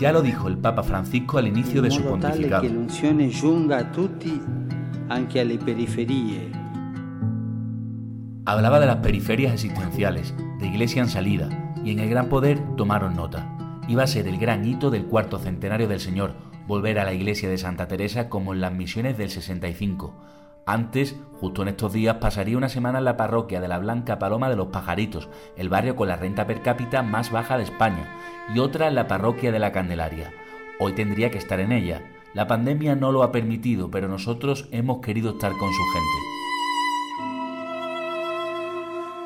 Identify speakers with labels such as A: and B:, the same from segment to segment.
A: Ya lo dijo el Papa Francisco al inicio de su pontificado. Hablaba de las periferias existenciales, de iglesia en salida, y en el gran poder tomaron nota. Iba a ser el gran hito del cuarto centenario del Señor, volver a la iglesia de Santa Teresa como en las misiones del 65. Antes, justo en estos días, pasaría una semana en la parroquia de la Blanca Paloma de los Pajaritos, el barrio con la renta per cápita más baja de España, y otra en la parroquia de la Candelaria. Hoy tendría que estar en ella. La pandemia no lo ha permitido, pero nosotros hemos querido estar con su gente.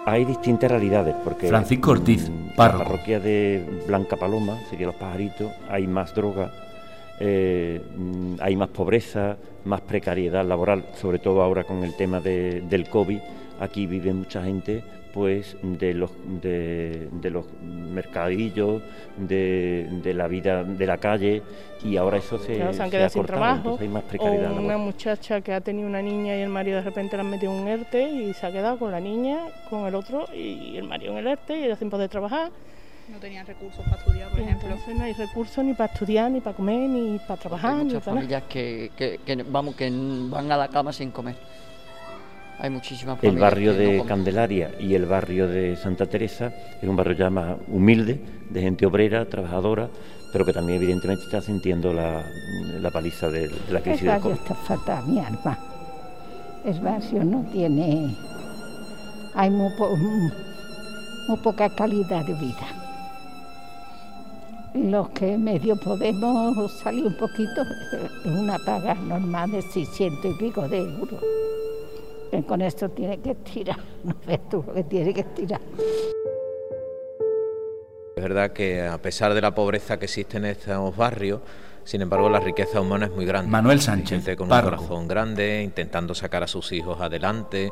B: Hay distintas realidades, porque
A: Francisco Ortiz,
B: la parroquia de Blanca Paloma, sería los pajaritos, hay más droga, eh, mm, hay más pobreza, más precariedad laboral, sobre todo ahora con el tema de- del COVID. Aquí vive mucha gente pues de los de, de los mercadillos, de, de la vida de la calle y ahora eso se,
C: Claro, se han
B: se
C: quedado
B: ha
C: sin trabajo.
B: hay más
C: O
B: precariedad
C: una
B: laboral.
C: muchacha que ha tenido una niña y el marido de repente le han metido un ERTE y se ha quedado con la niña, con el otro y el marido en el ERTE y ella sin poder trabajar.
D: No tenían recursos para estudiar, por ejemplo.
C: entonces no hay recursos ni para estudiar, ni para comer, ni para trabajar,
E: Hay
C: ni
E: muchas
C: nada.
E: familias que, que- que, vamos, que van a la cama sin comer. Hay muchísimas
B: El
E: familias
B: barrio
E: que no
B: de. Candelaria y el barrio de Santa Teresa es un barrio ya más humilde, de gente obrera, trabajadora, pero que también evidentemente está sintiendo la, la paliza de, de la
F: El
B: crisis del
F: barrio
B: COVID.
F: está fatal, mi alma. El barrio no tiene... Hay muy, po- muy poca calidad de vida. Los que medio podemos salir un poquito, eh, una paga normal de 600 y pico de euros. Eh, Con esto tiene que tirar, no ves tú lo que tiene que tirar.
G: Es verdad que a pesar de la pobreza que existe en estos barrios, sin embargo la riqueza humana es muy grande.
A: Manuel Sánchez,
G: gente con
A: párroco.
G: un corazón grande, intentando sacar a sus hijos adelante.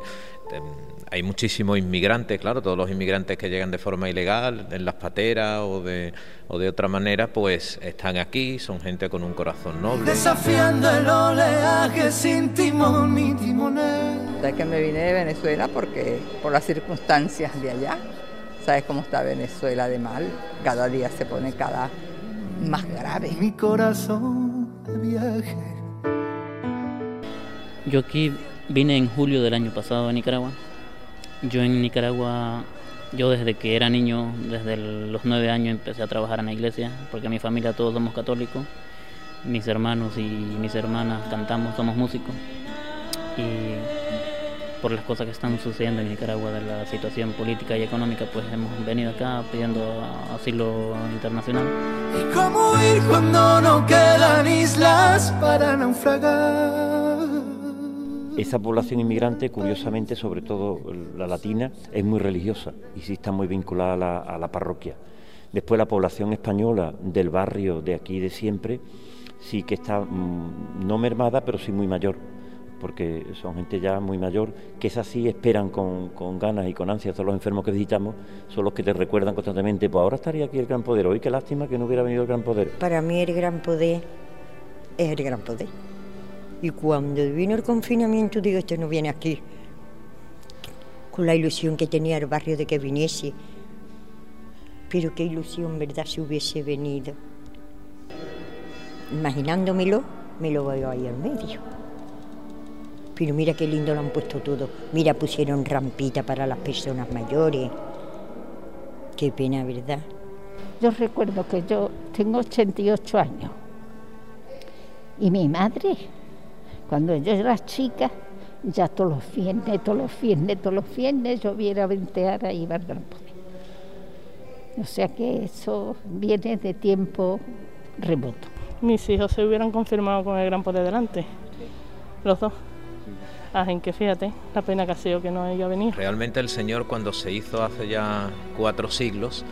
G: Em, Hay muchísimos inmigrantes, claro, todos los inmigrantes que llegan de forma ilegal, en las pateras o de, o de otra manera, pues están aquí, son gente con un corazón noble.
H: Desafiando el oleaje sin timón ni timonel.
I: Que me vine de Venezuela porque por las circunstancias de allá. Sabes cómo está Venezuela de mal. Cada día se pone cada más grave.
H: Mi corazón de viaje.
J: Yo aquí vine en julio del año pasado a Nicaragua. Yo en Nicaragua, yo desde que era niño, desde los nueve años empecé a trabajar en la iglesia, porque mi familia todos somos católicos. Mis hermanos y mis hermanas cantamos, somos músicos. Y por las cosas que están sucediendo en Nicaragua, de la situación política y económica, pues hemos venido acá pidiendo asilo internacional.
H: ¿Y cómo ir cuando no quedan islas para naufragar?
B: Esa población inmigrante, curiosamente, sobre todo la latina, es muy religiosa y sí está muy vinculada a la, a la parroquia. Después la población española del barrio de aquí de siempre sí que está mm, no mermada, pero sí muy mayor, porque son gente ya muy mayor, que esas sí esperan con, con ganas y con ansias, todos los enfermos que visitamos, son los que te recuerdan constantemente, pues ahora estaría aquí el gran poder, hoy qué lástima que no hubiera venido el gran poder.
K: Para mí el gran poder es el gran poder. Y cuando vino el confinamiento, digo, esto no viene aquí. Con la ilusión que tenía el barrio de que viniese. Pero qué ilusión, ¿verdad?, si hubiese venido. Imaginándomelo, me lo veo ahí al medio. Pero mira qué lindo lo han puesto todo. Mira, pusieron rampita para las personas mayores. Qué pena, ¿verdad?
F: Yo recuerdo que yo tengo 88 años y mi madre, cuando yo era chica, ya todos los viernes, todos los viernes, todos los viernes yo viera ventear ahí iba al Gran Poder. O sea que eso viene de tiempo remoto.
C: Mis hijos se hubieran confirmado con el gran poder delante, los dos. Así que fíjate, la pena que ha sido que no haya venido.
G: Realmente el Señor cuando se hizo hace ya cuatro siglos,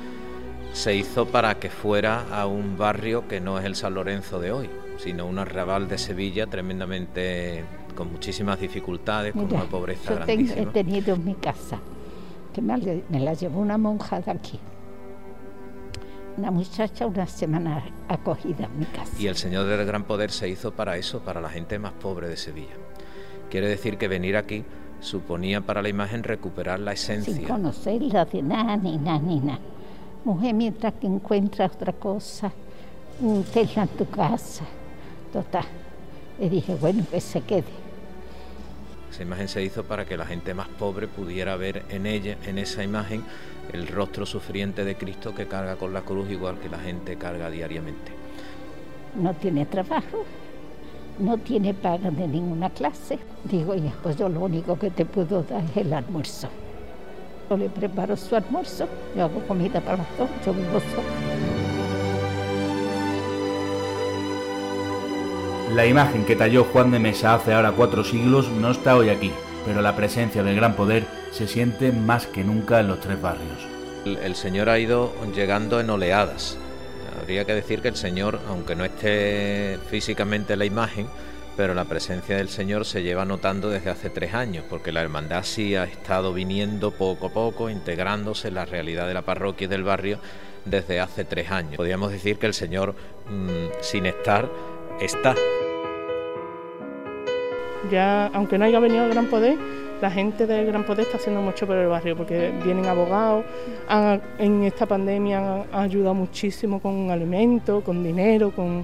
G: se hizo para que fuera a un barrio que no es el San Lorenzo de hoy, sino un arrabal de Sevilla tremendamente con muchísimas dificultades, con
F: Mira,
G: una pobreza
F: yo tengo- he
G: grandísima.
F: tenido en mi casa, que me, me la llevó una monja de aquí. Una muchacha una semana acogida en mi casa.
G: Y el Señor del Gran Poder se hizo para eso, para la gente más pobre de Sevilla. Quiere decir que venir aquí suponía para la imagen recuperar la
F: sin
G: esencia.
F: conocerla de nada, ni nada, ni nada. Mujer, mientras que encuentra otra cosa, tenla en tu casa. Total. Y dije, bueno, que se quede.
G: Esa imagen se hizo para que la gente más pobre pudiera ver en ella, en esa imagen, el rostro sufriente de Cristo que carga con la cruz igual que la gente carga diariamente.
F: No tiene trabajo, no tiene paga de ninguna clase. Digo, ya, pues yo lo único que te puedo dar es el almuerzo. Yo le preparo su almuerzo, yo hago comida para los dos, yo vivo sola.
A: La imagen que talló Juan de Mesa hace ahora cuatro siglos no está hoy aquí, pero la presencia del gran poder se siente más que nunca en los tres barrios.
G: El, el Señor ha ido llegando en oleadas. Habría que decir que el Señor, aunque no esté físicamente en la imagen, pero la presencia del Señor se lleva notando desde hace tres años, porque la hermandad sí ha estado viniendo poco a poco, integrándose en la realidad de la parroquia y del barrio desde hace tres años. Podríamos decir que el Señor, mmm, sin estar, está.
C: Ya, aunque no haya venido el Gran Poder, la gente del Gran Poder está haciendo mucho por el barrio, porque vienen abogados, han, en esta pandemia han, han, ayudado muchísimo con alimentos, con dinero, con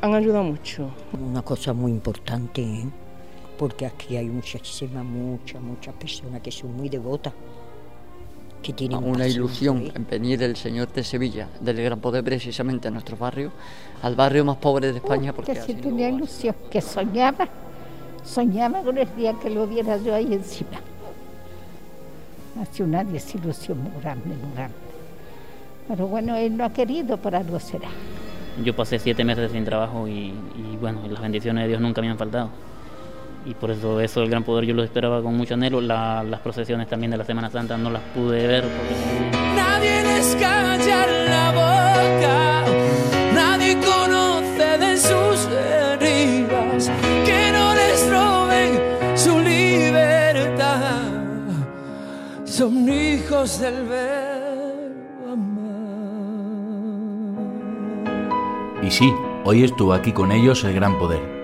C: han ayudado mucho.
K: Una cosa muy importante, ¿eh? porque aquí hay muchísimas, muchas, muchas personas que son muy devotas. Que tienen
E: una ilusión en venir el Señor de Sevilla, del Gran Poder precisamente a nuestro barrio, al barrio más pobre de España. Porque
F: que sí tenía ilusión, que soñaba Soñaba con el día que lo viera yo ahí encima. Hace una desilusión muy grande, muy grande. Pero bueno, él no ha querido, por algo será.
J: Yo pasé siete meses sin trabajo y, y bueno, las bendiciones de Dios nunca me han faltado. Y por eso eso, el gran poder, yo lo esperaba con mucho anhelo. La, las procesiones también de la Semana Santa no las pude ver. Porque...
H: Nadie les son hijos del verbo amar.
A: Y sí, hoy estuvo aquí con ellos el gran poder.